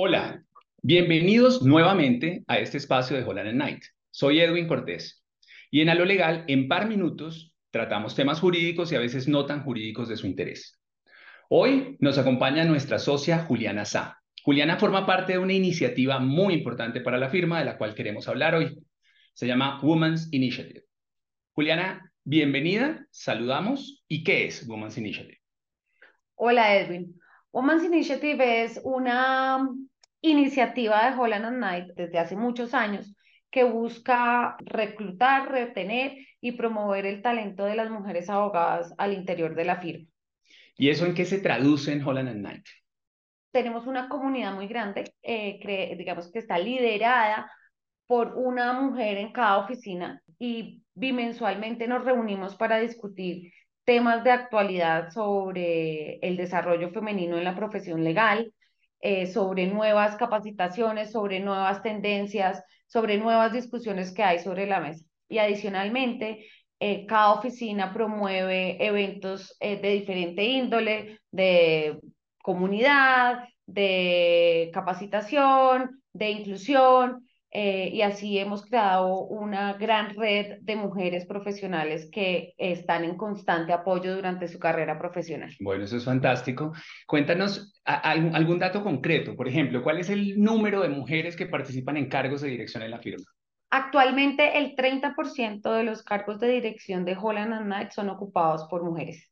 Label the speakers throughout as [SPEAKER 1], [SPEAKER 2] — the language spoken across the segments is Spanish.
[SPEAKER 1] Hola, bienvenidos nuevamente a este espacio de Holland Night. Soy Edwin Cortés y en A lo Legal, en par minutos, tratamos temas jurídicos y a veces no tan jurídicos de su interés. Hoy nos acompaña nuestra socia Juliana Sá. Juliana forma parte de una iniciativa muy importante para la firma de la cual queremos hablar hoy. Se llama Women's Initiative. Juliana, bienvenida, saludamos. ¿Y qué es Women's Initiative?
[SPEAKER 2] Hola Edwin. Women's Initiative es una iniciativa de Holland Knight desde hace muchos años que busca reclutar, retener y promover el talento de las mujeres abogadas al interior de la firma.
[SPEAKER 1] ¿Y eso en qué se traduce en Holland Knight?
[SPEAKER 2] Tenemos una comunidad muy grande, eh, digamos que está liderada por una mujer en cada oficina y bimensualmente nos reunimos para discutir temas de actualidad sobre el desarrollo femenino en la profesión legal, eh, sobre nuevas capacitaciones, sobre nuevas tendencias, sobre nuevas discusiones que hay sobre la mesa. Y adicionalmente, eh, cada oficina promueve eventos eh, de diferente índole, de comunidad, de capacitación, de inclusión, eh, y así hemos creado una gran red de mujeres profesionales que están en constante apoyo durante su carrera profesional.
[SPEAKER 1] Bueno, eso es fantástico. Cuéntanos algún dato concreto. Por ejemplo, ¿cuál es el número de mujeres que participan en cargos de dirección en la firma?
[SPEAKER 2] Actualmente el 30% de los cargos de dirección de Holland Knight son ocupados por mujeres.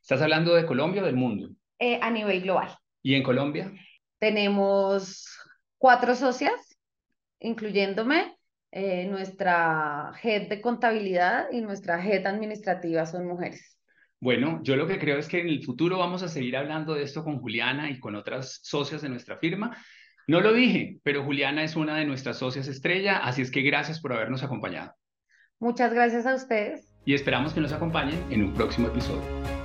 [SPEAKER 1] ¿Estás hablando de Colombia o del mundo?
[SPEAKER 2] Eh, a nivel global.
[SPEAKER 1] ¿Y en Colombia?
[SPEAKER 2] Tenemos cuatro socias incluyéndome, eh, nuestra head de contabilidad y nuestra head administrativa son mujeres.
[SPEAKER 1] Bueno, yo lo que creo es que en el futuro vamos a seguir hablando de esto con Juliana y con otras socias de nuestra firma. No lo dije, pero Juliana es una de nuestras socias estrella, así es que gracias por habernos acompañado.
[SPEAKER 2] Muchas gracias a ustedes.
[SPEAKER 1] Y esperamos que nos acompañen en un próximo episodio.